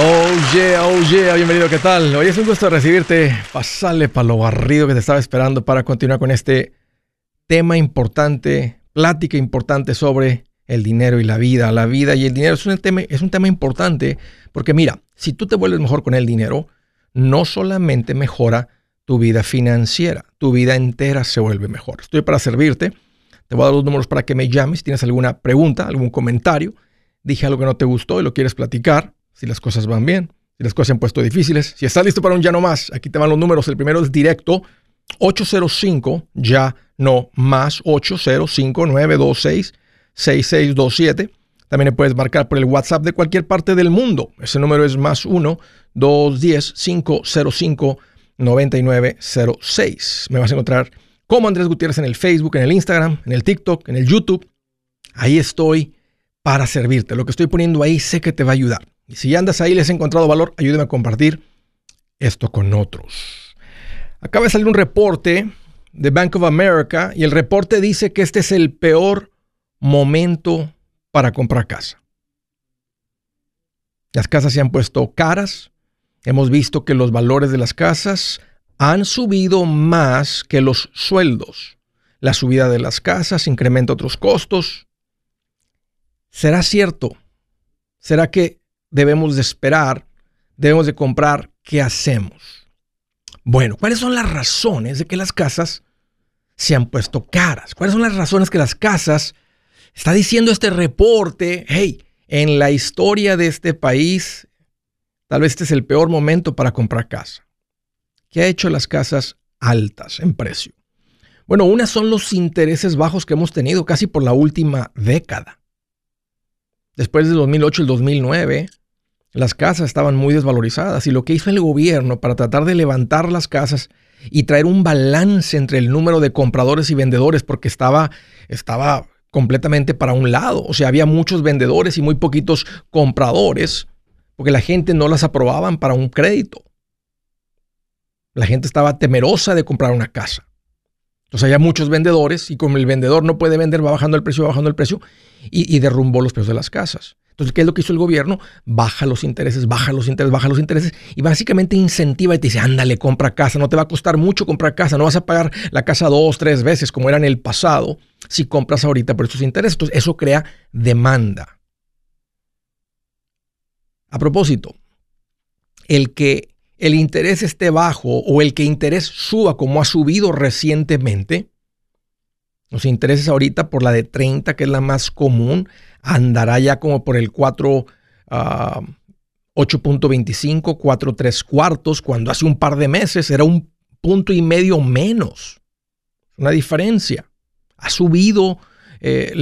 Oh yeah, oh bienvenido, ¿qué tal? Hoy es un gusto recibirte. Pasale para lo barrido que te estaba esperando para continuar con este tema importante, plática importante sobre el dinero y la vida. La vida y el dinero es un tema, es un tema importante porque mira, si tú te vuelves mejor con el dinero, no solamente mejora tu vida financiera, tu vida entera se vuelve mejor. Estoy para servirte. Te voy a dar los números para que me llames. Si tienes alguna pregunta, algún comentario, dije algo que no te gustó y lo quieres platicar, si las cosas van bien, si las cosas se han puesto difíciles. Si estás listo para un ya no más, aquí te van los números. El primero es directo 805 ya no más 805 926 6627. También puedes marcar por el WhatsApp de cualquier parte del mundo. Ese número es más 1 210 505 9906. Me vas a encontrar como Andrés Gutiérrez en el Facebook, en el Instagram, en el TikTok, en el YouTube. Ahí estoy para servirte. Lo que estoy poniendo ahí sé que te va a ayudar. Y si andas ahí les has encontrado valor, ayúdame a compartir esto con otros. Acaba de salir un reporte de Bank of America y el reporte dice que este es el peor momento para comprar casa. Las casas se han puesto caras. Hemos visto que los valores de las casas han subido más que los sueldos. La subida de las casas incrementa otros costos. ¿Será cierto? ¿Será que debemos de esperar? ¿Debemos de comprar? ¿Qué hacemos? Bueno, ¿cuáles son las razones de que las casas se han puesto caras? ¿Cuáles son las razones que las casas, está diciendo este reporte, hey, en la historia de este país, tal vez este es el peor momento para comprar casa? ¿Qué ha hecho las casas altas en precio? Bueno, una son los intereses bajos que hemos tenido casi por la última década. Después del 2008 y el 2009, las casas estaban muy desvalorizadas y lo que hizo el gobierno para tratar de levantar las casas y traer un balance entre el número de compradores y vendedores porque estaba, estaba completamente para un lado. O sea, había muchos vendedores y muy poquitos compradores porque la gente no las aprobaban para un crédito. La gente estaba temerosa de comprar una casa. Entonces había muchos vendedores y como el vendedor no puede vender, va bajando el precio, va bajando el precio y, derrumbó los precios de las casas. Entonces, ¿qué es lo que hizo el gobierno? Baja los intereses, baja los intereses, baja los intereses y básicamente incentiva y te dice, ándale, compra casa, no te va a costar mucho comprar casa, no vas a pagar la casa dos, tres veces como era en el pasado si compras ahorita por estos intereses. Entonces, eso crea demanda. A propósito, el que el interés esté bajo o el que interés suba como ha subido recientemente, los intereses ahorita por la de 30, que es la más común, andará ya como por el 4, 8.25, 4, 3 cuartos, cuando hace un par de meses era un punto y medio menos. Una diferencia. Ha subido, eh,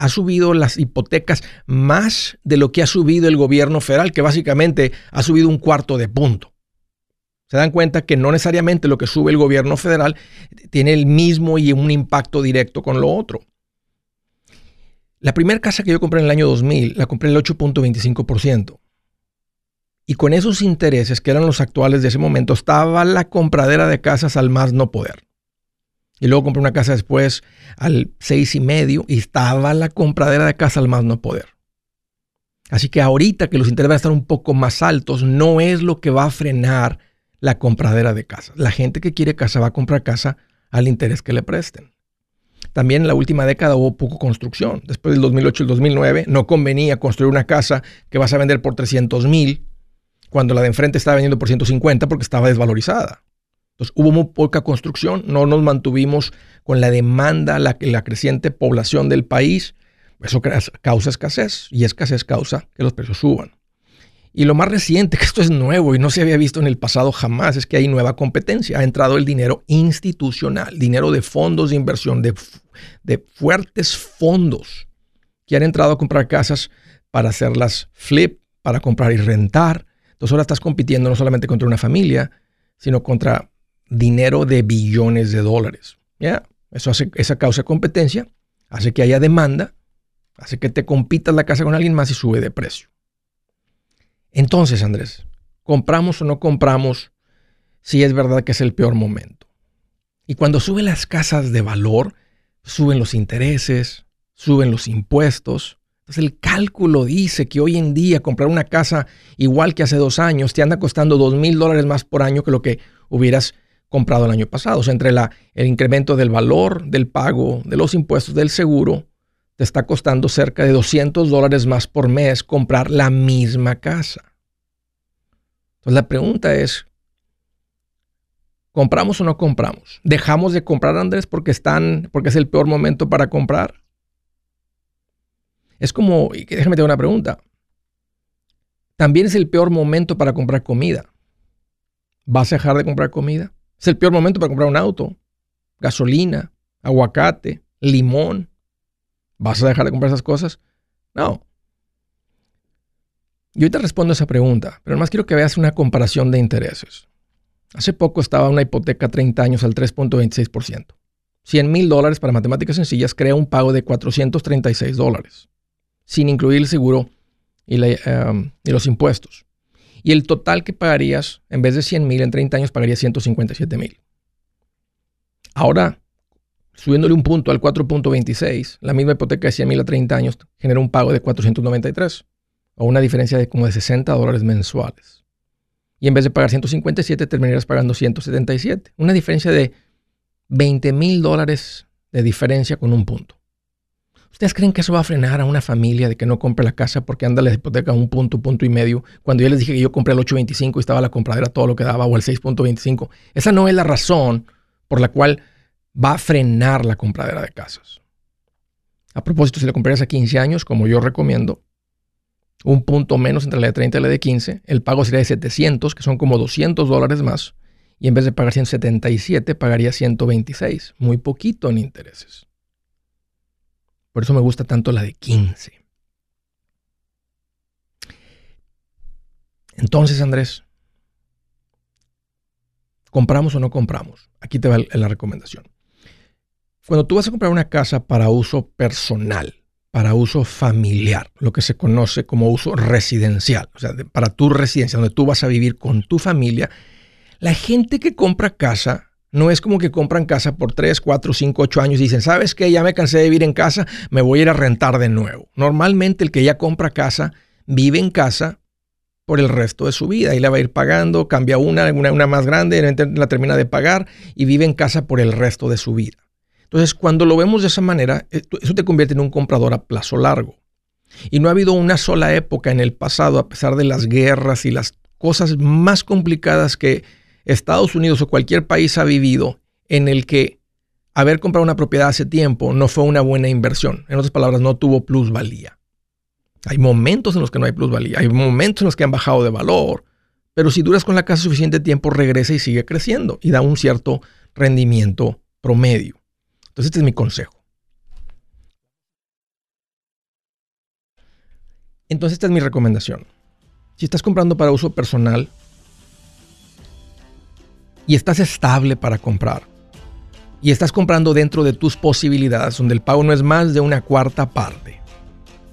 ha subido las hipotecas más de lo que ha subido el gobierno federal, que básicamente ha subido un cuarto de punto se dan cuenta que no necesariamente lo que sube el gobierno federal tiene el mismo y un impacto directo con lo otro. La primera casa que yo compré en el año 2000 la compré el 8.25%. Y con esos intereses, que eran los actuales de ese momento, estaba la compradera de casas al más no poder. Y luego compré una casa después al 6,5 y estaba la compradera de casa al más no poder. Así que ahorita que los intereses van a estar un poco más altos, no es lo que va a frenar la compradera de casa. La gente que quiere casa va a comprar casa al interés que le presten. También en la última década hubo poco construcción. Después del 2008 y el 2009 no convenía construir una casa que vas a vender por 300 mil cuando la de enfrente estaba vendiendo por 150 porque estaba desvalorizada. Entonces hubo muy poca construcción, no nos mantuvimos con la demanda, la, creciente población del país. Eso causa escasez y escasez causa que los precios suban. Y lo más reciente, que esto es nuevo y no se había visto en el pasado jamás, es que hay nueva competencia. Ha entrado el dinero institucional, dinero de fondos de inversión, de, de fuertes fondos que han entrado a comprar casas para hacerlas flip, para comprar y rentar. Entonces ahora estás compitiendo no solamente contra una familia, sino contra dinero de billones de dólares. ¿Ya? Eso hace, esa causa competencia, hace que haya demanda, hace que te compitas la casa con alguien más y sube de precio. Entonces, Andrés, ¿compramos o no compramos si es verdad que es el peor momento? Y cuando suben las casas de valor, suben los intereses, suben los impuestos. Entonces el cálculo dice que hoy en día comprar una casa igual que hace dos años te anda costando dos mil dólares más por año que lo que hubieras comprado el año pasado. O sea, entre la, el incremento del valor del pago, de los impuestos, del seguro, te está costando cerca de 200 dólares más por mes comprar la misma casa. Entonces la pregunta es, ¿compramos o no compramos? ¿Dejamos de comprar, Andrés, porque, están, porque es el peor momento para comprar? Es como, déjame te una pregunta. También es el peor momento para comprar comida. ¿Vas a dejar de comprar comida? Es el peor momento para comprar un auto, gasolina, aguacate, limón. ¿Vas a dejar de comprar esas cosas? No. Yo te respondo esa pregunta, pero además quiero que veas una comparación de intereses. Hace poco estaba una hipoteca 30 años al 3.26%. 100 mil dólares para matemáticas sencillas crea un pago de 436 dólares sin incluir el seguro um, y, los impuestos. Y el total que pagarías, en vez de 100 mil en 30 años, pagarías 157 mil. Ahora, subiéndole un punto al 4.26, la misma hipoteca de 100 mil a 30 años genera un pago de 493, o una diferencia de como de 60 dólares mensuales. Y en vez de pagar 157, terminarías pagando 177. Una diferencia de 20 mil dólares de diferencia con un punto. ¿Ustedes creen que eso va a frenar a una familia de que no compre la casa porque anda la hipoteca un punto, punto y medio? Cuando yo les dije que yo compré el 8.25 y estaba la compradera todo lo que daba o el 6.25. Esa no es la razón por la cual va a frenar la compradera de casas. A propósito, si la comprarías a 15 años, como yo recomiendo, un punto menos entre la de 30 y la de 15, el pago sería de 700, que son como 200 dólares más, y en vez de pagar 177, pagaría 126, muy poquito en intereses. Por eso me gusta tanto la de 15. Entonces, Andrés, ¿compramos o no compramos? Aquí te va la recomendación. Cuando tú vas a comprar una casa para uso personal, para uso familiar, lo que se conoce como uso residencial, o sea, para tu residencia, donde tú vas a vivir con tu familia, la gente que compra casa no es como que compran casa por 3, 4, 5, 8 años y dicen, ¿sabes qué? Ya me cansé de vivir en casa, me voy a ir a rentar de nuevo. Normalmente el que ya compra casa vive en casa por el resto de su vida y le va a ir pagando, cambia una, una, más grande, la termina de pagar y vive en casa por el resto de su vida. Entonces, cuando lo vemos de esa manera, eso te convierte en un comprador a plazo largo. Y no ha habido una sola época en el pasado, a pesar de las guerras y las cosas más complicadas que Estados Unidos o cualquier país ha vivido en el que haber comprado una propiedad hace tiempo no fue una buena inversión. En otras palabras, no tuvo plusvalía. Hay momentos en los que no hay plusvalía, hay momentos en los que han bajado de valor, pero si duras con la casa suficiente tiempo, regresa y sigue creciendo y da un cierto rendimiento promedio. Entonces, este es mi consejo. Entonces, esta es mi recomendación. Si estás comprando para uso personal, y estás estable para comprar. Y estás comprando dentro de tus posibilidades, donde el pago no es más de una cuarta parte.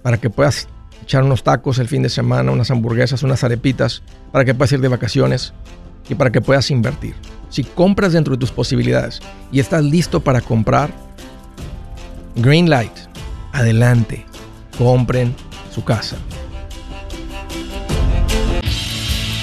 Para que puedas echar unos tacos el fin de semana, unas hamburguesas, unas arepitas, para que puedas ir de vacaciones y para que puedas invertir. Si compras dentro de tus posibilidades y estás listo para comprar, Green Light, adelante, compren su casa.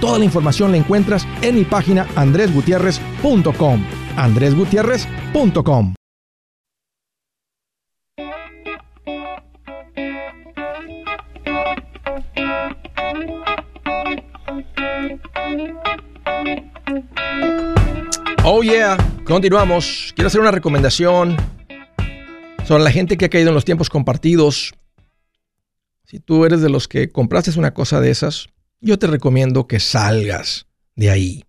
Toda la información la encuentras en mi página andresgutierrez.com. andresgutierrez.com. Oh yeah, continuamos. Quiero hacer una recomendación sobre la gente que ha caído en los tiempos compartidos. Si tú eres de los que compraste una cosa de esas, yo te recomiendo que salgas de ahí.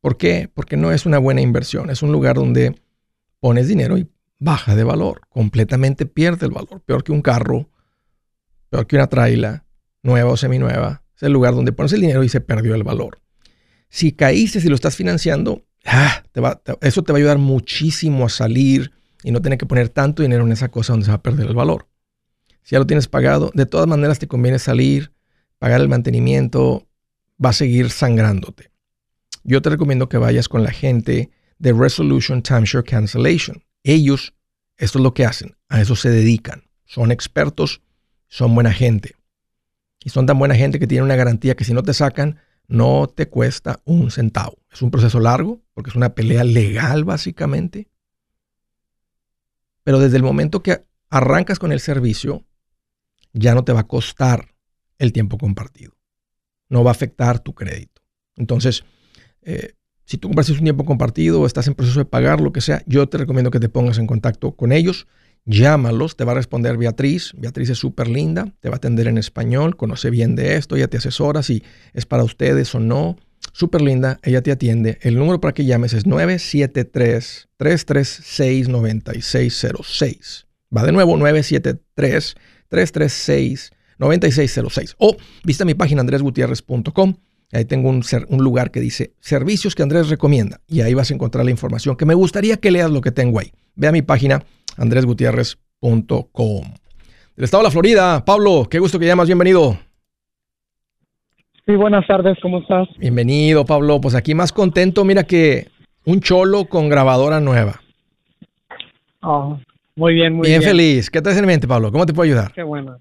¿Por qué? Porque no es una buena inversión. Es un lugar donde pones dinero y baja de valor. Completamente pierde el valor. Peor que un carro, peor que una traila, nueva o seminueva. Es el lugar donde pones el dinero y se perdió el valor. Si caíste, si lo estás financiando, ah, eso te va a ayudar muchísimo a salir y no tener que poner tanto dinero en esa cosa donde se va a perder el valor. Si ya lo tienes pagado, de todas maneras te conviene salir, pagar el mantenimiento, va a seguir sangrándote. Yo te recomiendo que vayas con la gente de Resolution Timeshare Cancellation. Ellos, esto es lo que hacen, a eso se dedican. Son expertos, son buena gente. Y son tan buena gente que tienen una garantía que si no te sacan, no te cuesta un centavo. Es un proceso largo, porque es una pelea legal básicamente. Pero desde el momento que arrancas con el servicio, ya no te va a costar el tiempo compartido. No va a afectar tu crédito. Entonces, eh, si tú compartes un tiempo compartido o estás en proceso de pagar, lo que sea, yo te recomiendo que te pongas en contacto con ellos. Llámalos, te va a responder Beatriz. Beatriz es súper linda, te va a atender en español, conoce bien de esto, ella te asesora si es para ustedes o no. Súper linda, ella te atiende. El número para que llames es 973-336-9606. Va de nuevo, 973-336-9606. 9606. O visita mi página andresgutierrez.com. Ahí tengo un, un, lugar que dice servicios que Andrés recomienda. Y ahí vas a encontrar la información que me gustaría que leas lo que tengo ahí. Ve a mi página andresgutierrez.com. Del estado de la Florida, Pablo, qué gusto que llamas. Bienvenido. Sí, buenas tardes, ¿cómo estás? Bienvenido, Pablo. Pues aquí más contento. Mira que un cholo con grabadora nueva. Oh, muy bien, muy bien. Bien feliz. ¿Qué te hace en mente, Pablo? ¿Cómo te puedo ayudar? Qué bueno.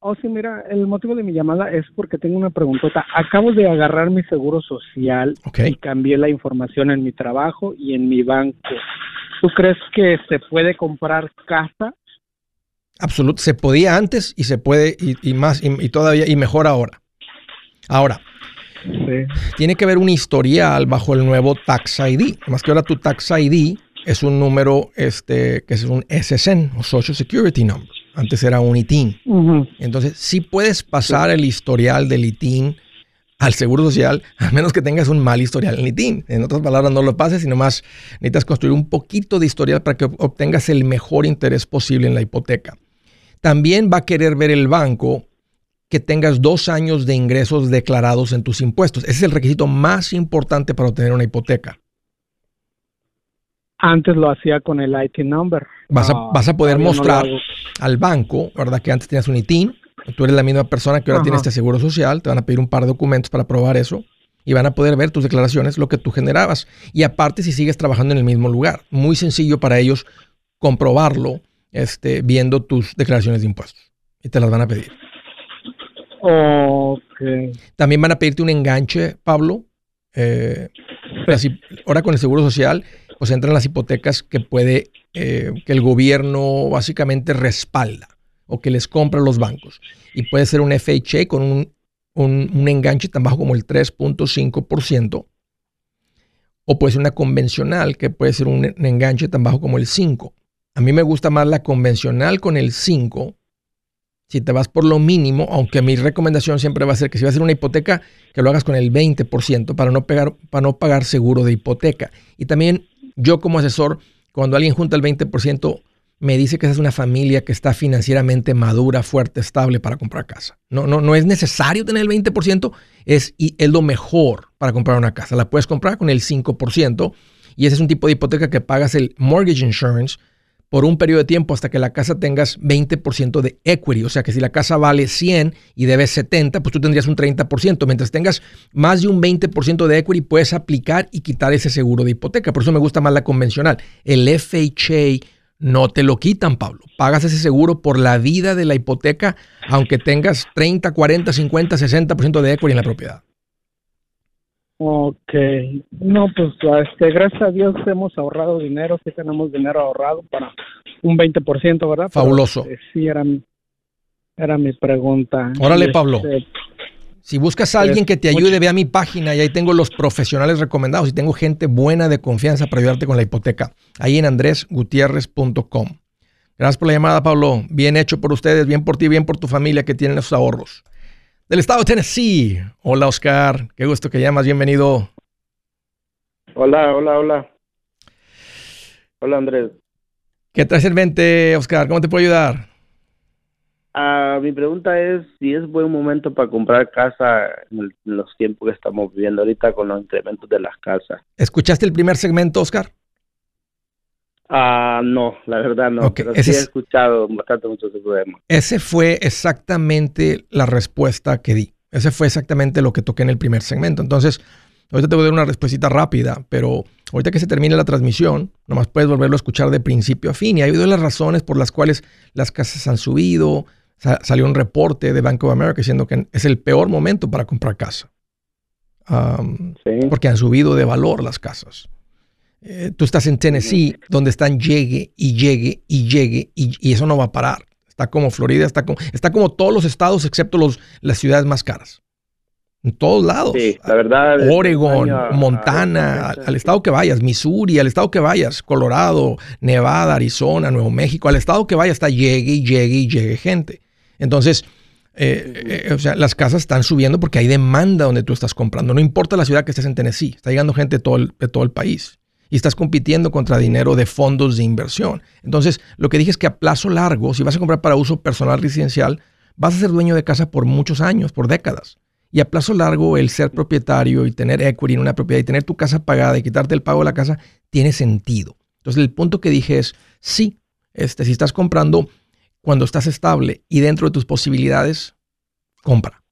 Oh, sí, mira, el motivo de mi llamada es porque tengo una preguntota. Acabo de agarrar mi seguro social y cambié la información en mi trabajo y en mi banco. ¿Tú crees que se puede comprar casa? Absolutamente. Se podía antes y se puede y, más y, todavía y mejor ahora. Ahora, tiene que haber un historial bajo el nuevo Tax ID. Más que ahora tu Tax ID es un número este, que es un SSN o Social Security Number. Antes era un ITIN. Entonces, sí puedes pasar el historial del ITIN al Seguro Social, a menos que tengas un mal historial en ITIN. En otras palabras, no lo pases, sino más necesitas construir un poquito de historial para que obtengas el mejor interés posible en la hipoteca. También va a querer ver el banco que tengas dos años de ingresos declarados en tus impuestos. Ese es el requisito más importante para obtener una hipoteca. Antes lo hacía con el IT number. Vas a, vas a poder mostrar al banco, ¿verdad? Que antes tenías un ITIN, tú eres la misma persona que ahora tiene este seguro social, te van a pedir un par de documentos para probar eso y van a poder ver tus declaraciones, lo que tú generabas. Y aparte, si sigues trabajando en el mismo lugar, muy sencillo para ellos comprobarlo este, viendo tus declaraciones de impuestos. Y te las van a pedir. Okay. También van a pedirte un enganche, Pablo. Eh, ahora con el seguro social pues entran las hipotecas que puede, eh, que el gobierno básicamente respalda o que les compra a los bancos. Y puede ser un FHA con un, un, enganche tan bajo como el 3.5%, o puede ser una convencional que puede ser un, enganche tan bajo como el 5%. A mí me gusta más la convencional con el 5. Si te vas por lo mínimo, aunque mi recomendación siempre va a ser que si vas a hacer una hipoteca, que lo hagas con el 20% para no, pegar, para no pagar seguro de hipoteca. Y también yo como asesor, cuando alguien junta el 20%, me dice que esa es una familia que está financieramente madura, fuerte, estable para comprar casa. No, no, no es necesario tener el 20%, es, es lo mejor para comprar una casa. La puedes comprar con el 5% y ese es un tipo de hipoteca que pagas el mortgage insurance por un periodo de tiempo hasta que la casa tengas 20% de equity. O sea que si la casa vale 100 y debes 70, pues tú tendrías un 30%. Mientras tengas más de un 20% de equity, puedes aplicar y quitar ese seguro de hipoteca. Por eso me gusta más la convencional. El FHA no te lo quitan, Pablo. Pagas ese seguro por la vida de la hipoteca, aunque tengas 30, 40, 50, 60% de equity en la propiedad. Ok, no, pues este, gracias a Dios hemos ahorrado dinero, sí tenemos dinero ahorrado para un 20%, ¿verdad? Fabuloso. Este, sí, era mi, era mi pregunta. Órale, Pablo. Este, si buscas a alguien que te ayude, ve a mi página y ahí tengo los profesionales recomendados y tengo gente buena de confianza para ayudarte con la hipoteca. Ahí en andresgutierrez.com. Gracias por la llamada, Pablo. Bien hecho por ustedes, bien por ti, bien por tu familia que tienen esos ahorros. Del estado de Tennessee. Hola, Oscar. Qué gusto que llamas. Bienvenido. Hola, hola, hola. Hola, Andrés. ¿Qué traes el 20, Oscar? ¿Cómo te puedo ayudar? Ah, mi pregunta es si es buen momento para comprar casa en, los tiempos que estamos viviendo ahorita con los incrementos de las casas. ¿Escuchaste el primer segmento, Oscar? Ah, no, la verdad no. pero sí he escuchado bastante mucho ese problema. Ese fue exactamente la respuesta que di. Ese fue exactamente lo que toqué en el primer segmento. Entonces, ahorita te voy a dar una respuesta rápida, pero ahorita que se termine la transmisión, nomás puedes volverlo a escuchar de principio a fin. Y ha habido las razones por las cuales las casas han subido, salió un reporte de Bank of America diciendo que es el peor momento para comprar casa. Porque han subido de valor las casas. Eh, tú estás en Tennessee, donde están llegue y llegue y llegue, y, eso no va a parar. Está como Florida, está como, está como todos los estados, excepto los, las ciudades más caras. En todos lados. Sí, la verdad. Oregon, Montana, al estado que vayas, Missouri, al estado que vayas, Colorado, Nevada, Arizona, Nuevo México, al estado que vayas está llegue y llegue y llegue gente. Entonces, eh, eh, o sea, las casas están subiendo porque hay demanda donde tú estás comprando. No importa la ciudad que estés en Tennessee, está llegando gente de todo el, de todo el país y estás compitiendo contra dinero de fondos de inversión. Entonces, lo que dije es que a plazo largo, si vas a comprar para uso personal residencial, vas a ser dueño de casa por muchos años, por décadas. Y a plazo largo, el ser propietario y tener equity en una propiedad y tener tu casa pagada y quitarte el pago de la casa tiene sentido. Entonces, el punto que dije es, sí, este, si estás comprando cuando estás estable y dentro de tus posibilidades, compra.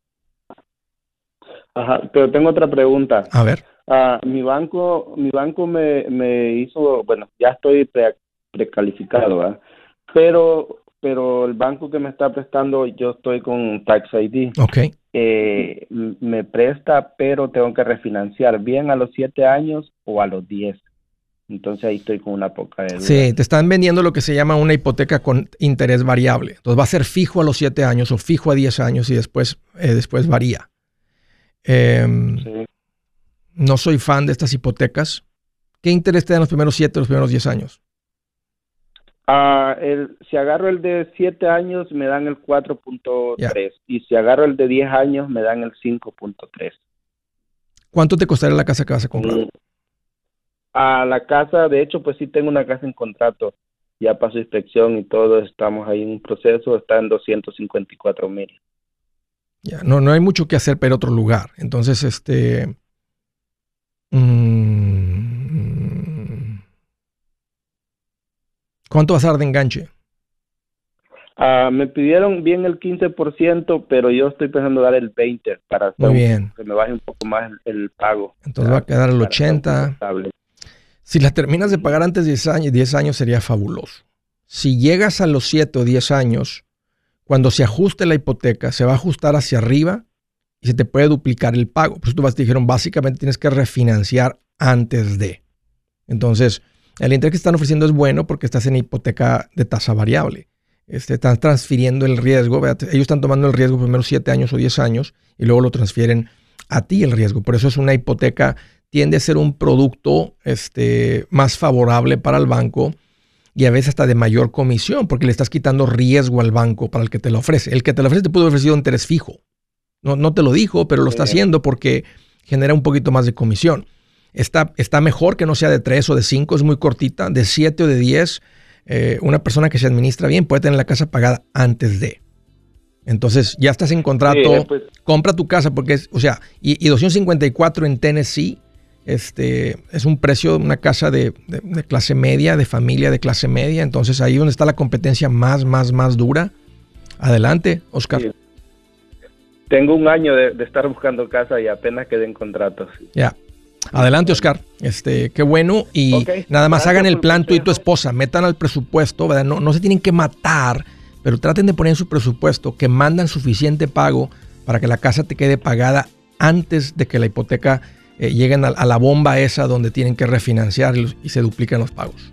Ajá, pero tengo otra pregunta. A ver. Ah, mi banco, mi banco me, me hizo, bueno, ya estoy precalificado, ¿verdad? Pero, pero el banco que me está prestando, yo estoy con Tax ID. Ok. Eh, me presta, pero tengo que refinanciar bien a los siete años o a los diez. Entonces ahí estoy con una poca de Sí, te están vendiendo lo que se llama una hipoteca con interés variable. Entonces va a ser fijo a los 7 años o fijo a 10 años y después, eh, después varía. Em, no soy fan de estas hipotecas. ¿Qué interés te dan los primeros 7 o los primeros 10 años? Ah, el, si agarro el de 7 años me dan el 4.3 y si agarro el de 10 años me dan el 5.3. ¿Cuánto te costaría la casa que vas a comprar? Mm, a la casa, de hecho, pues sí tengo una casa en contrato. Ya pasó inspección y todo, estamos ahí en un proceso, está en 254 mil. Ya, no, no hay mucho que hacer para otro lugar. Entonces, este... Mm, ¿Cuánto vas a dar de enganche? Ah, me pidieron bien el 15%, pero yo estoy pensando dar el 20% para bien. que me baje un poco más el, pago. Entonces va a quedar el 80%. Si la terminas de pagar antes de 10 años, 10 años sería fabuloso. Si llegas a los 7 o 10 años, cuando se ajuste la hipoteca, se va a ajustar hacia arriba se te puede duplicar el pago. Por eso tú te dijeron, básicamente tienes que refinanciar antes de. Entonces, el interés que están ofreciendo es bueno porque estás en hipoteca de tasa variable. Este, están transfiriendo el riesgo. Ellos están tomando el riesgo primero 7 años o 10 años y luego lo transfieren a ti el riesgo. Por eso es una hipoteca tiende a ser un producto este, más favorable para el banco y a veces hasta de mayor comisión, porque le estás quitando riesgo al banco para el que te lo ofrece. El que te lo ofrece te pudo ofrecer un interés fijo. No, no te lo dijo, pero lo está haciendo porque genera un poquito más de comisión. Está, está mejor que no sea de 3 o de 5, es muy cortita, de 7 o de 10. Eh, una persona que se administra bien puede tener la casa pagada antes de. Entonces, ya estás en contrato, pues. compra tu casa porque es, o sea, y, y 254 en Tennessee este, es un precio de una casa de, clase media, de familia de clase media. Entonces ahí donde está la competencia más, más, más dura. Adelante, Oscar. Tengo un año de, estar buscando casa y apenas quedé en contratos. Ya. Adelante, Oscar. Este, qué bueno. Y nada más hagan el plan tú y tu esposa. Metan al presupuesto, ¿verdad? No, no se tienen que matar, pero traten de poner en su presupuesto que mandan suficiente pago para que la casa te quede pagada antes de que la hipoteca eh, lleguen a, a, la bomba esa donde tienen que refinanciar y se duplican los pagos.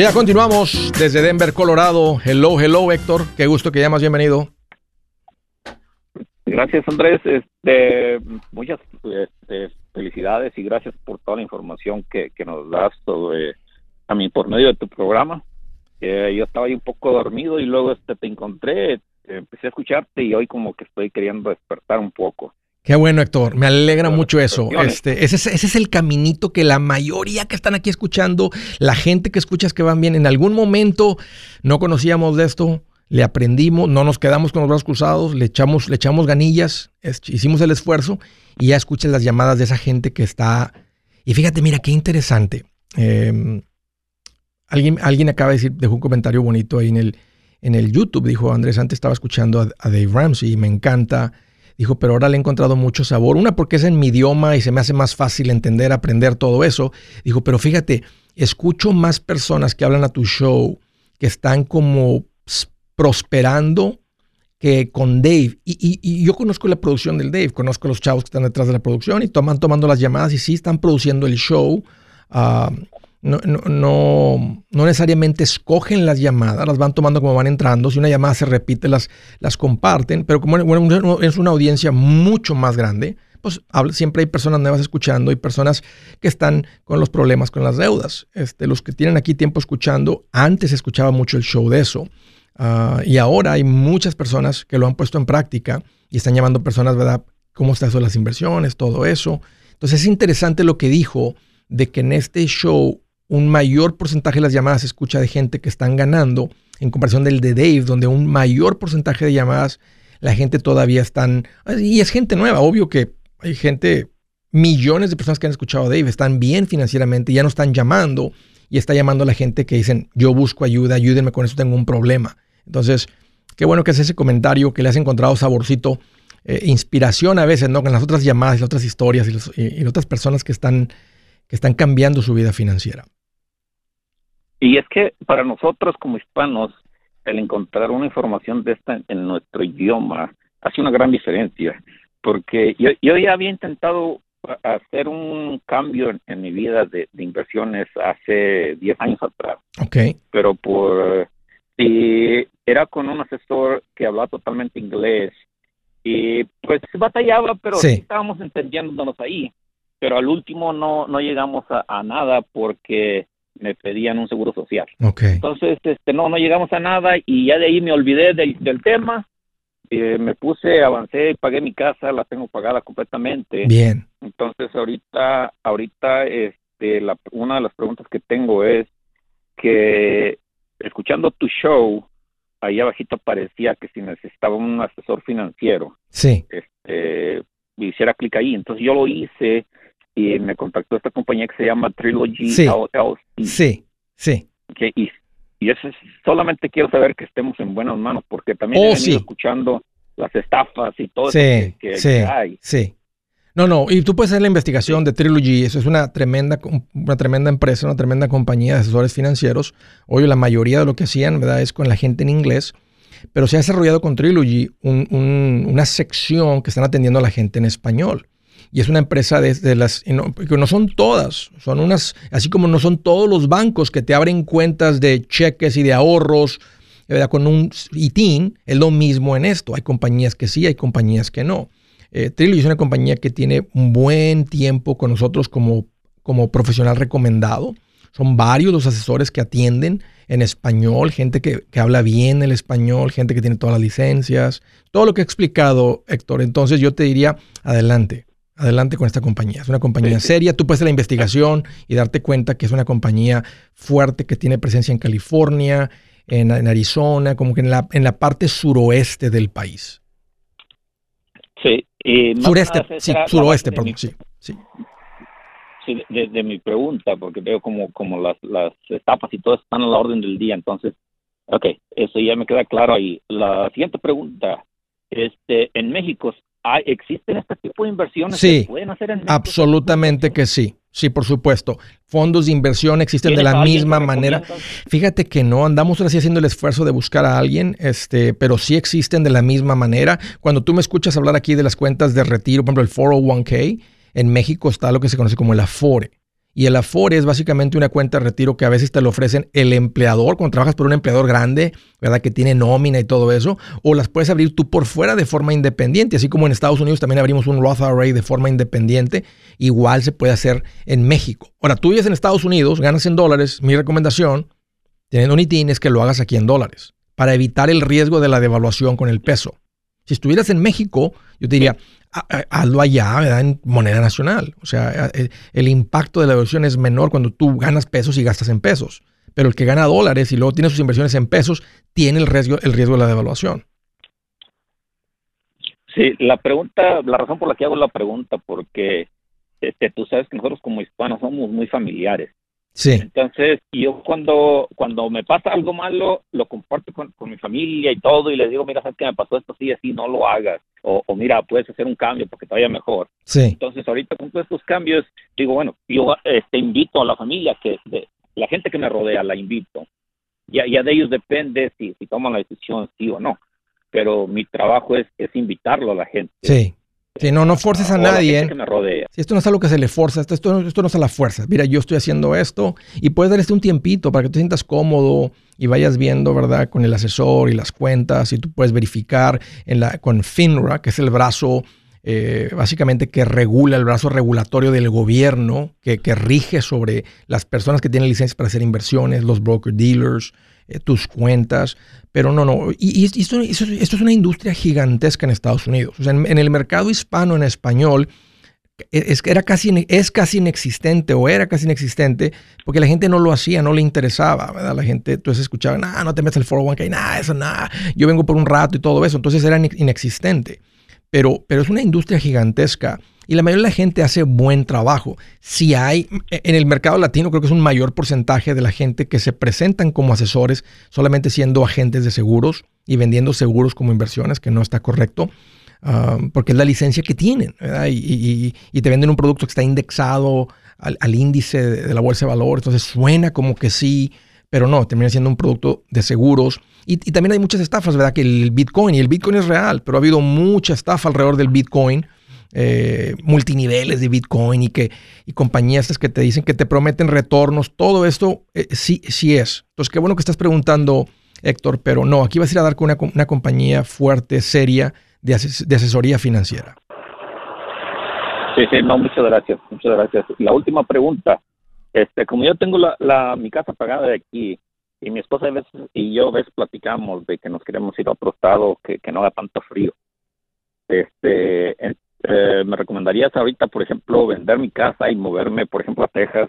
Ya continuamos desde Denver, Colorado. Hello, hello, Héctor. Qué gusto que llamas. Bienvenido. Gracias, Andrés. Este, muchas este, felicidades y gracias por toda la información que, nos das sobre, a mí por medio de tu programa. yo estaba ahí un poco dormido y luego este, te encontré, empecé a escucharte y hoy como que estoy queriendo despertar un poco. Qué bueno, Héctor. Me alegra mucho eso. Este, ese, es, el caminito que la mayoría que están aquí escuchando, la gente que escuchas que van bien, en algún momento no conocíamos de esto, le aprendimos, no nos quedamos con los brazos cruzados, le echamos, le echamos ganillas, hicimos el esfuerzo y ya escuchas las llamadas de esa gente que está. Y fíjate, mira, qué interesante. Em, alguien, alguien acaba de decir, dejó un comentario bonito ahí en el, en el YouTube. Dijo, Andrés, antes estaba escuchando a, a Dave Ramsey y me encanta Dijo, pero ahora le he encontrado mucho sabor. Una porque es en mi idioma y se me hace más fácil entender, aprender todo eso. Dijo, pero fíjate, escucho más personas que hablan a tu show que están como prosperando que con Dave. Y, yo conozco la producción del Dave, conozco a los chavos que están detrás de la producción y toman tomando las llamadas y sí están produciendo el show. Ah, no, no, no, necesariamente escogen las llamadas, las van tomando como van entrando. Si una llamada se repite, las, las comparten, pero como es una audiencia mucho más grande, pues siempre hay personas nuevas escuchando y personas que están con los problemas con las deudas. Este, los que tienen aquí tiempo escuchando, antes escuchaba mucho el show de eso. Ah, y ahora hay muchas personas que lo han puesto en práctica y están llamando personas, ¿verdad? ¿Cómo está eso de las inversiones? Todo eso. Entonces es interesante lo que dijo de que en este show un mayor porcentaje de las llamadas se escucha de gente que están ganando en comparación del de Dave, donde un mayor porcentaje de llamadas la gente todavía están, y es gente nueva, obvio que hay gente, millones de personas que han escuchado a Dave están bien financieramente, ya no están llamando y está llamando a la gente que dicen, yo busco ayuda, ayúdenme con eso, tengo un problema. Entonces, qué bueno que es ese comentario, que le has encontrado saborcito, eh, inspiración a veces, ¿no? Con las otras llamadas y las otras historias y, y, otras personas que están, que están cambiando su vida financiera. Y es que para nosotros como hispanos, el encontrar una información de esta en nuestro idioma hace una gran diferencia, porque yo, yo ya había intentado hacer un cambio en, mi vida de, inversiones hace 10 años atrás. Okay. Pero por y era con un asesor que hablaba totalmente inglés y pues batallaba, pero sí. estábamos entendiéndonos ahí. Pero al último no no llegamos a, a nada porque me pedían un seguro social. Okay. Entonces, este, no, no llegamos a nada y ya de ahí me olvidé del, del tema. Eh, me puse, avancé, pagué mi casa, la tengo pagada completamente. Bien. Entonces, ahorita, ahorita, este, la, una de las preguntas que tengo es que escuchando tu show, ahí abajito parecía que si necesitaba un asesor financiero, sí. este, hiciera clic ahí. Entonces yo lo hice y me contactó esta compañía que se llama Trilogy sí. Sí, sí. y, y eso es, solamente quiero saber que estemos en buenas manos, porque también he oh, escuchando las estafas y todo sí, eso que, sí, hay. Sí. No, no, y tú puedes hacer la investigación de Trilogy, eso es una tremenda, una tremenda empresa, una tremenda compañía de asesores financieros. Hoy la mayoría de lo que hacían, ¿verdad? Es con la gente en inglés, pero se ha desarrollado con Trilogy una sección que están atendiendo a la gente en español. Y es una empresa de, las, no, no son todas, son unas, así como no son todos los bancos que te abren cuentas de cheques y de ahorros, ¿verdad? con un ITIN, es lo mismo en esto. Hay compañías que sí, hay compañías que no. Eh, Trilogy es una compañía que tiene un buen tiempo con nosotros como, como profesional recomendado. Son varios los asesores que atienden en español, gente que, que, habla bien el español, gente que tiene todas las licencias, todo lo que he explicado, Héctor. Entonces yo te diría, adelante, adelante con esta compañía. Es una compañía seria. Tú puedes hacer la investigación y darte cuenta que es una compañía fuerte que tiene presencia en California, en, Arizona, como que en la, en la parte suroeste del país. Sí. Sureste, sí, suroeste, perdón, sí. sí. Sí, de, mi pregunta, porque veo como, como las, las etapas y todo están a la orden del día, entonces, ok, eso ya me queda claro ahí. La siguiente pregunta, este, en México ¿Existen este tipo de inversiones sí, que pueden hacer en Absolutamente que sí. Sí, por supuesto. Fondos de inversión existen de la misma manera. Fíjate que no andamos ahora sí haciendo el esfuerzo de buscar a alguien, este, pero sí existen de la misma manera. Cuando tú me escuchas hablar aquí de las cuentas de retiro, por ejemplo, el 401k, en México está lo que se conoce como el Afore. Y el Afore es básicamente una cuenta de retiro que a veces te lo ofrecen el empleador, cuando trabajas por un empleador grande, ¿verdad? Que tiene nómina y todo eso, o las puedes abrir tú por fuera de forma independiente, así como en Estados Unidos también abrimos un Roth IRA de forma independiente, igual se puede hacer en México. Ahora, tú vives en Estados Unidos, ganas en dólares, mi recomendación, teniendo un ITIN, es que lo hagas aquí en dólares, para evitar el riesgo de la devaluación con el peso. Si estuvieras en México, yo te diría, hazlo allá, ¿verdad? En moneda nacional. O sea, el, impacto de la devaluación es menor cuando tú ganas pesos y gastas en pesos. Pero el que gana dólares y luego tiene sus inversiones en pesos, tiene el riesgo, el riesgo de la devaluación. Sí, la pregunta, la razón por la que hago la pregunta, porque este, tú sabes que nosotros como hispanos somos muy familiares. Sí. Entonces, yo cuando, cuando me pasa algo malo, lo comparto con, mi familia y todo, y les digo, mira, sabes que me pasó esto así, así, no lo hagas. O, mira, puedes hacer un cambio porque te vaya mejor. Sí. Entonces, ahorita con todos estos cambios, digo, bueno, yo este, invito a la familia, que de, la gente que me rodea, la invito. Ya, ya de ellos depende si, si toman la decisión sí o no. Pero mi trabajo es, es invitarlo a la gente. Sí. Si no, no forces a nadie. Que me rodea. Si esto no es algo que se le forza, esto, esto, esto no es a la fuerza. Mira, yo estoy haciendo esto y puedes darle un tiempito para que te sientas cómodo y vayas viendo, ¿verdad? Con el asesor y las cuentas y tú puedes verificar en la, con FINRA, que es el brazo eh, básicamente que regula el brazo regulatorio del gobierno, que, que, rige sobre las personas que tienen licencias para hacer inversiones, los broker dealers, eh, tus cuentas. Pero no, no. Y, esto, es una industria gigantesca en Estados Unidos. O sea, en, el mercado hispano, en español, e, es, era casi, es casi inexistente o era casi inexistente porque la gente no lo hacía, no le interesaba, ¿verdad? La gente, entonces escuchaba, nah, no te metas el 401k, nada, eso, nada, yo vengo por un rato y todo eso. Entonces era inexistente. Pero, pero es una industria gigantesca y la mayoría de la gente hace buen trabajo. Si hay, en el mercado latino creo que es un mayor porcentaje de la gente que se presentan como asesores solamente siendo agentes de seguros y vendiendo seguros como inversiones, que no está correcto. Ah, porque es la licencia que tienen y, te venden un producto que está indexado al, índice de, la bolsa de valores, entonces suena como que sí, pero no, termina siendo un producto de seguros. Y, y, también hay muchas estafas, ¿verdad? Que el Bitcoin, y el Bitcoin es real, pero ha habido mucha estafa alrededor del Bitcoin eh, multiniveles de Bitcoin y que y compañías que te dicen que te prometen retornos, todo esto eh, sí, sí es. Entonces, qué bueno que estás preguntando, Héctor, pero no, aquí vas a ir a dar con una, compañía fuerte, seria, de, asesoría financiera. Sí, sí, no, muchas gracias, muchas gracias. La última pregunta, este, como yo tengo la, la, mi casa pagada de aquí y mi esposa y yo a veces platicamos de que nos queremos ir a otro estado que, que no haga tanto frío. Este, eh, me recomendarías ahorita, por ejemplo, vender mi casa y moverme, por ejemplo, a Texas.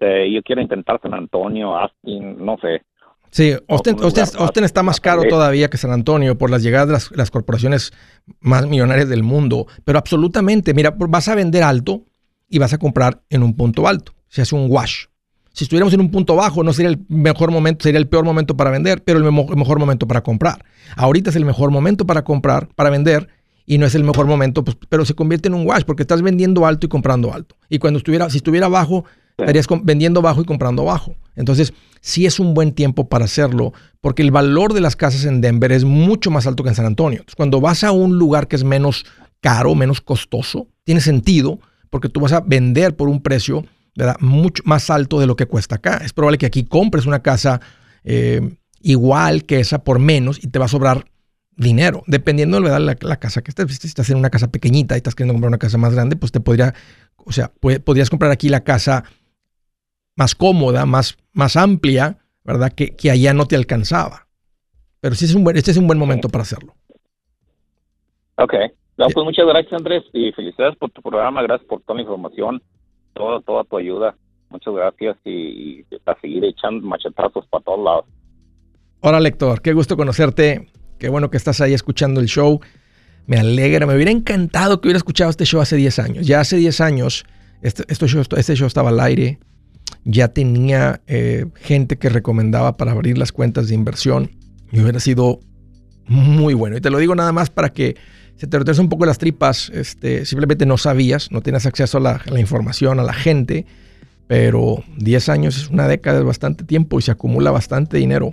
Eh, yo quiero intentar San Antonio, Austin, no sé. Sí, Austin, Austin, está más caro todavía que San Antonio por las llegadas de las, las, corporaciones más millonarias del mundo. Pero absolutamente, mira, vas a vender alto y vas a comprar en un punto alto. Se hace un wash. Si estuviéramos en un punto bajo, no sería el mejor momento, sería el peor momento para vender, pero el, mejor momento para comprar. Ahorita es el mejor momento para comprar, para vender, y no es el mejor momento, pues, pero se convierte en un wash porque estás vendiendo alto y comprando alto. Y cuando estuviera, si estuviera bajo, estarías vendiendo bajo y comprando bajo. Entonces, sí es un buen tiempo para hacerlo porque el valor de las casas en Denver es mucho más alto que en San Antonio. Entonces, cuando vas a un lugar que es menos caro, menos costoso, tiene sentido porque tú vas a vender por un precio mucho más alto de lo que cuesta acá. Es probable que aquí compres una casa eh, igual que esa por menos y te va a sobrar dinero, dependiendo de la, la casa que estés. Si estás en una casa pequeñita y estás queriendo comprar una casa más grande, pues te podría, o sea, podrías comprar aquí la casa más cómoda, más, más amplia, ¿verdad? Que, que allá no te alcanzaba. Pero sí es un buen, este es un buen momento para hacerlo. Ok. pues muchas gracias Andrés y felicidades por tu programa, gracias por toda la información, toda, toda tu ayuda. Muchas gracias y, y a seguir echando machetazos para todos lados. Hola lector, qué gusto conocerte. Qué bueno que estás ahí escuchando el show. Me alegra, me hubiera encantado que hubiera escuchado este show hace 10 años. Ya hace 10 años este, este, show, este show estaba al aire. Ya tenía eh, gente que recomendaba para abrir las cuentas de inversión. Y hubiera sido muy bueno. Y te lo digo nada más para que se te retrese un poco las tripas. Este, simplemente no sabías, no tienes acceso a la, a la información, a la gente. Pero 10 años es una década, es bastante tiempo y se acumula bastante dinero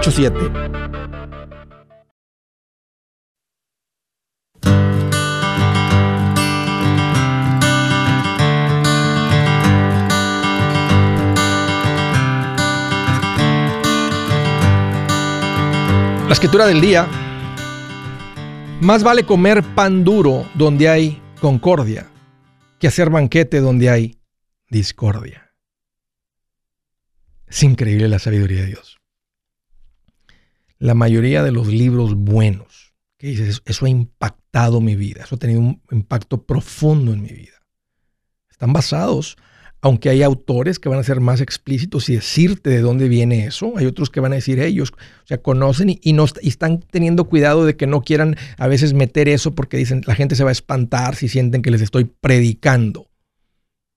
La escritura del día. Más vale comer pan duro donde hay concordia que hacer banquete donde hay discordia. Es increíble la sabiduría de Dios. La mayoría de los libros buenos que dices, eso ha impactado mi vida, eso ha tenido un impacto profundo en mi vida. Están basados aunque hay autores que van a ser más explícitos y decirte de dónde viene eso, hay otros que van a decir ellos, o sea, conocen y, no, están teniendo cuidado de que no quieran a veces meter eso porque dicen la gente se va a espantar si sienten que les estoy predicando.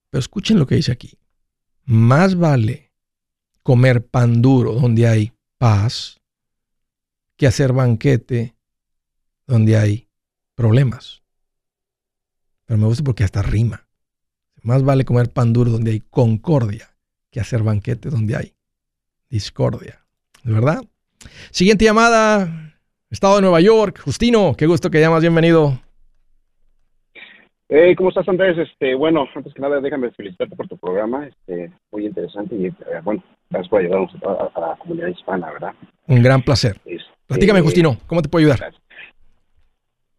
Pero escuchen lo que dice aquí. Más vale comer pan duro donde hay paz que hacer banquete donde hay problemas. Pero me gusta porque hasta rima. Más vale comer pan duro donde hay concordia que hacer banquete donde hay discordia. ¿De verdad? Siguiente llamada. Estado de Nueva York. Justino, qué gusto que llamas. Bienvenido. Hey, ¿cómo estás, Andrés? Este, bueno, antes que nada, déjame felicitarte por tu programa. Este, muy interesante y, eh, bueno, gracias por ayudarnos a, la comunidad hispana, ¿verdad? Un gran placer. Este, Platícame, Justino, ¿cómo te puedo ayudar?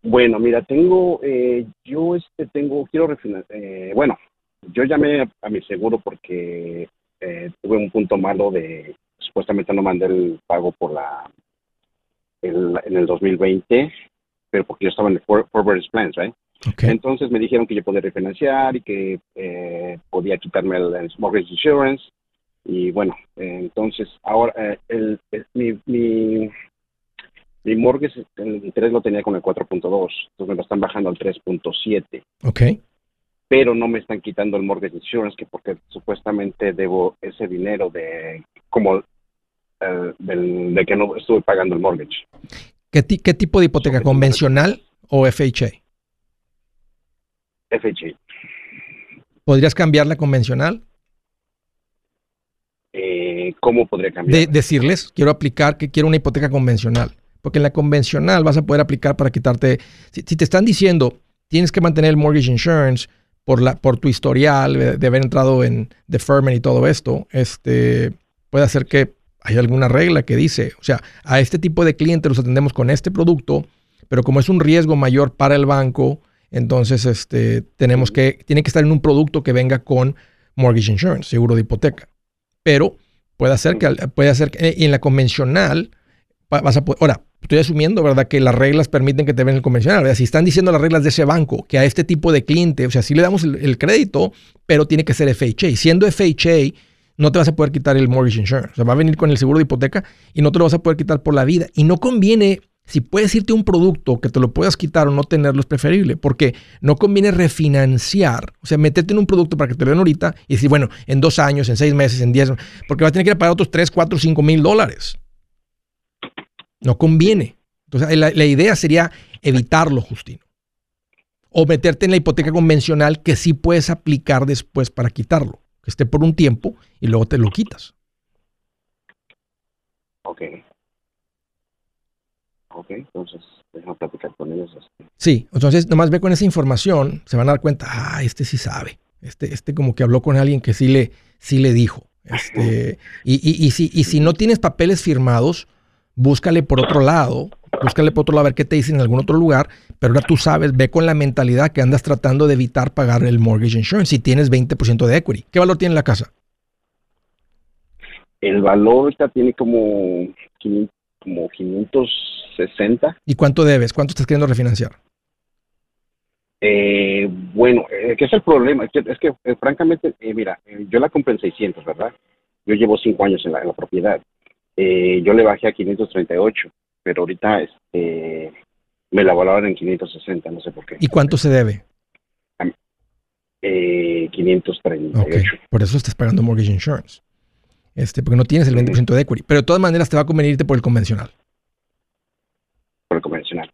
Bueno, mira, tengo, eh, yo este, tengo, quiero refinanciar, eh, bueno, yo llamé a, mi seguro porque eh, tuve un punto malo de supuestamente no mandé el pago por la el, en el 2020, pero porque yo estaba en el forward plans, right? Entonces me dijeron que yo podía refinanciar y que eh, podía quitarme el, mortgage insurance, Y bueno, entonces ahora eh, el, mi, mi, mi mortgage, el interés lo tenía con el 4.2, entonces me lo están bajando al 3.7. Ok. Pero no me están quitando el mortgage insurance, que porque supuestamente debo ese dinero de como eh, de que no estuve pagando el mortgage. ¿Qué, qué tipo de hipoteca? ¿Convencional o FHA? FHA. ¿Podrías cambiar la convencional? Eh, ¿Cómo podría cambiar? decirles, quiero aplicar que quiero una hipoteca convencional. Porque en la convencional vas a poder aplicar para quitarte. Si, te están diciendo, tienes que mantener el mortgage insurance por, la, por tu historial de, haber entrado en deferment y todo esto, este, puede hacer que hay alguna regla que dice, o sea, a este tipo de clientes los atendemos con este producto, pero como es un riesgo mayor para el banco, entonces este, tenemos que, tiene que estar en un producto que venga con mortgage insurance, seguro de hipoteca. Pero puede ser que, puede hacer que, y en la convencional, vas a poder, ahora, estoy asumiendo, ¿verdad? Que las reglas permiten que te ven el convencional, ¿verdad? Si están diciendo las reglas de ese banco, que a este tipo de cliente, o sea, sí le damos el, el crédito, pero tiene que ser FHA. Siendo FHA, no te vas a poder quitar el mortgage insurance. O sea, va a venir con el seguro de hipoteca y no te lo vas a poder quitar por la vida. Y no conviene, si puedes irte un producto que te lo puedas quitar o no tenerlo es preferible, porque no conviene refinanciar. O sea, meterte en un producto para que te lo den ahorita y decir, bueno, en dos años, en seis meses, en diez, porque vas a tener que pagar otros tres, cuatro, cinco mil dólares. No conviene. Entonces, la, la idea sería evitarlo, Justino. O meterte en la hipoteca convencional que sí puedes aplicar después para quitarlo que esté por un tiempo y luego te lo quitas. Ok. Ok, entonces déjame platicar con ellos. Sí, entonces nomás ve con esa información, se van a dar cuenta, ah, este sí sabe. Este, este como que habló con alguien que sí le, sí le dijo. Este, y, y, y, si, y si no tienes papeles firmados, búscale por otro lado, búscale por otro lado a ver qué te dicen en algún otro lugar, pero ahora tú sabes, ve con la mentalidad que andas tratando de evitar pagar el mortgage insurance si tienes 20% de equity. ¿Qué valor tiene la casa? El valor ahorita tiene como, como 560. ¿Y cuánto debes? ¿Cuánto estás queriendo refinanciar? Eh, bueno, eh, ¿qué es el problema? Es que, eh, francamente, mira, yo la compré en 600, ¿verdad? Yo llevo cinco años en la, en la propiedad. yo le bajé a 538 pero ahorita este, me la valoraron en 560, no sé por qué. ¿Y cuánto se debe? Eh, 538. Por eso estás pagando mortgage insurance. Este, porque no tienes el 20% de equity. Pero de todas maneras te va a convenirte por el convencional.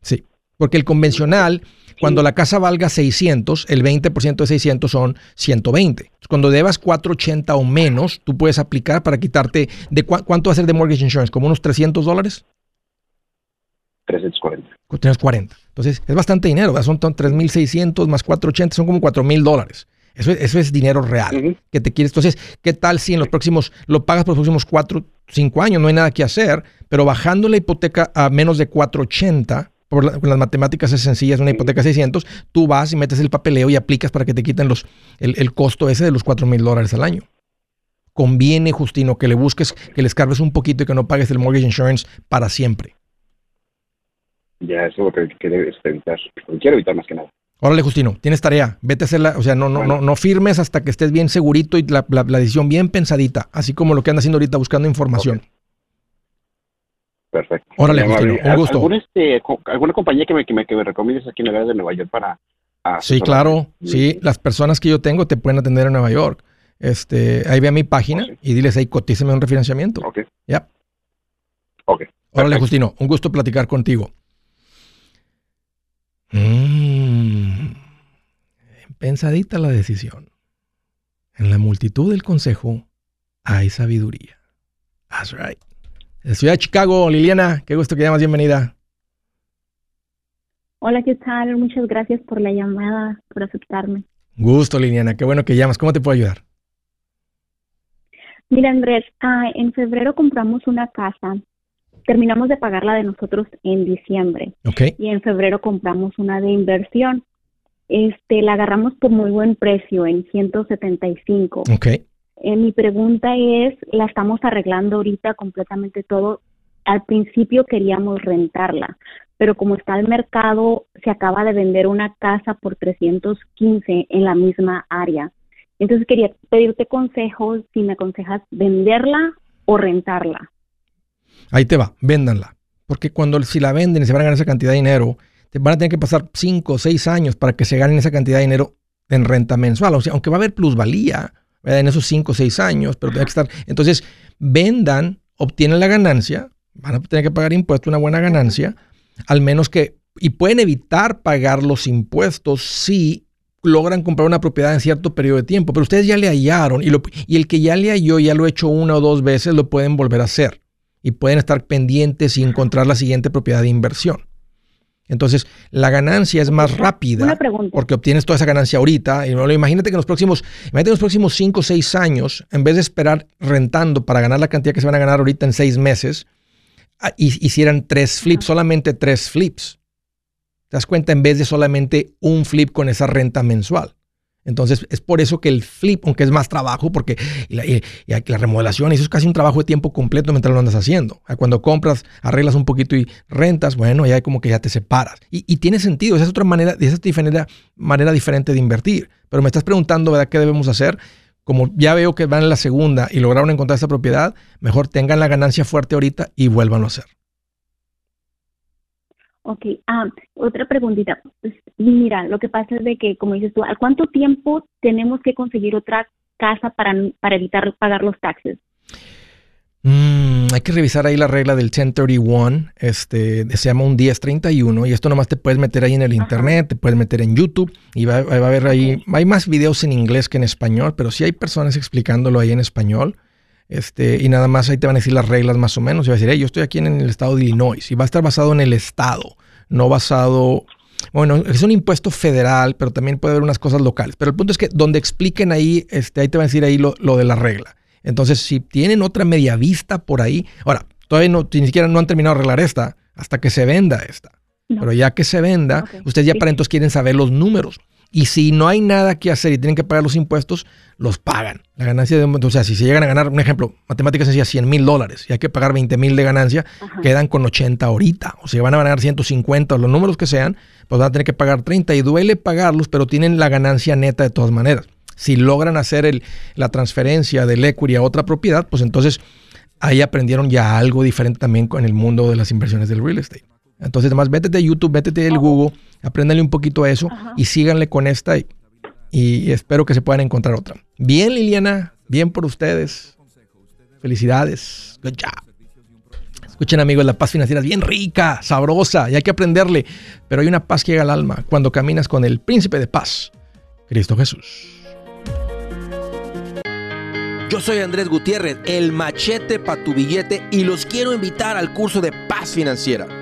Sí. Porque el convencional, cuando la casa valga 600, el 20% de 600 son 120. Cuando debas 480 o menos, tú puedes aplicar para quitarte de cuánto va a ser de mortgage insurance, como unos 300 dólares. 340. Tienes 40. Entonces, es bastante dinero, son 3.600 más 480, son como 4.000 dólares. Eso, eso es dinero real que te quieres. Entonces, ¿qué tal si en los próximos, lo pagas por los próximos 4, 5 años? No hay nada que hacer, pero bajando la hipoteca a menos de 480, por las matemáticas es sencillas, una hipoteca 600, tú vas y metes el papeleo y aplicas para que te quiten los, el, el costo ese de los 4 mil dólares al año. Conviene, Justino, que le busques, que le escarbes un poquito y que no pagues el mortgage insurance para siempre. Ya, eso es lo que, debes evitar. quiero evitar más que nada. Órale, Justino, tienes tarea. Vete a hacerla, o sea, no, no, no, no firmes hasta que estés bien segurito y la, la, decisión bien pensadita, así como lo que andas haciendo ahorita buscando información. Perfecto. Órale, Justino, un gusto. Este, ¿Alguna compañía que me, que me, que me recomiendes aquí en la ciudad de Nueva York para... Sí, claro, sí, las personas que yo tengo te pueden atender en Nueva York. Este, ahí ve a mi página y diles ahí, cotíceme un refinanciamiento. Ok. Ya. Ok. Órale, Justino, un gusto platicar contigo. Mm. Pensadita la decisión. En la multitud del consejo hay sabiduría. That's right. De Ciudad de Chicago, Liliana, qué gusto que llamas, bienvenida. Hola, ¿qué tal? Muchas gracias por la llamada, por aceptarme. Gusto, Liliana, qué bueno que llamas. ¿Cómo te puedo ayudar? Mira, Andrés, ah, en febrero compramos una casa terminamos de pagarla de nosotros en diciembre. Y en febrero compramos una de inversión. Este, la agarramos por muy buen precio, en 175. Okay. Eh, mi pregunta es, la estamos arreglando ahorita completamente todo. Al principio queríamos rentarla, pero como está el mercado, se acaba de vender una casa por 315 en la misma área. Entonces quería pedirte consejos si me aconsejas venderla o rentarla. Ahí te va, véndanla. Porque cuando si la venden y se van a ganar esa cantidad de dinero, te van a tener que pasar 5 o 6 años para que se ganen esa cantidad de dinero en renta mensual. O sea, aunque va a haber plusvalía en esos 5 o 6 años, pero tiene que estar. Entonces, vendan, obtienen la ganancia, van a tener que pagar impuestos, una buena ganancia, al menos que. Y pueden evitar pagar los impuestos si logran comprar una propiedad en cierto periodo de tiempo, pero ustedes ya le hallaron y, y el que ya le halló, ya lo ha hecho una o dos veces, lo pueden volver a hacer y pueden estar pendientes y encontrar la siguiente propiedad de inversión. Entonces, la ganancia es más rápida porque obtienes toda esa ganancia ahorita. Y imagínate que en los próximos, imagínate en los próximos 5 o 6 años, en vez de esperar rentando para ganar la cantidad que se van a ganar ahorita en 6 meses, ah, hicieran tres flips, solamente tres flips. ¿Te das cuenta? En vez de solamente un flip con esa renta mensual. Entonces es por eso que el flip, aunque es más trabajo, porque la, la, remodelación, eso es casi un trabajo de tiempo completo mientras lo andas haciendo. Cuando compras, arreglas un poquito y rentas, bueno, ya como que ya te separas. Y, tiene sentido, esa es otra manera, esa es diferente, manera diferente de invertir. Pero me estás preguntando, ¿verdad? ¿Qué debemos hacer? Como ya veo que van en la segunda y lograron encontrar esta propiedad, mejor tengan la ganancia fuerte ahorita y vuélvanlo a hacer. Ok, ah, otra preguntita. Pues, mira, lo que pasa es de que, como dices tú, ¿a cuánto tiempo tenemos que conseguir otra casa para, para evitar pagar los taxes? Mm, hay que revisar ahí la regla del 1031, este, se llama un 1031 y esto nomás te puedes meter ahí en el internet, te puedes meter en YouTube y va, va a haber ahí, hay más videos en inglés que en español, pero sí hay personas explicándolo ahí en español. Este, y nada más ahí te van a decir las reglas más o menos. Y va a decir, yo estoy aquí en el estado de Illinois. Y va a estar basado en el estado, no basado. Bueno, es un impuesto federal, pero también puede haber unas cosas locales. Pero el punto es que donde expliquen ahí, este, ahí te van a decir ahí lo, de la regla. Entonces, si tienen otra media vista por ahí, ahora, todavía no, ni siquiera no han terminado de arreglar esta hasta que se venda esta. Pero ya que se venda, ustedes ya para entonces quieren saber los números. Y si no hay nada que hacer y tienen que pagar los impuestos, los pagan. La ganancia de o sea, si se llegan a ganar, un ejemplo, matemáticas sencilla, 100 mil dólares y hay que pagar 20 mil de ganancia, quedan con 80 ahorita. O sea, van a ganar 150 o los números que sean, pues van a tener que pagar 30 y duele pagarlos, pero tienen la ganancia neta de todas maneras. Si logran hacer el, la transferencia del equity a otra propiedad, pues entonces ahí aprendieron ya algo diferente también con el mundo de las inversiones del real estate. Entonces, además, métete a YouTube, métete al Google, apréndale un poquito a eso y síganle con esta y, espero que se puedan encontrar otra. Bien, Liliana, bien por ustedes. Felicidades. Good job. Escuchen amigos, la paz financiera es bien rica, sabrosa y hay que aprenderle, pero hay una paz que llega al alma cuando caminas con el príncipe de paz, Cristo Jesús. Yo soy Andrés Gutiérrez, el machete para tu billete y los quiero invitar al curso de paz financiera.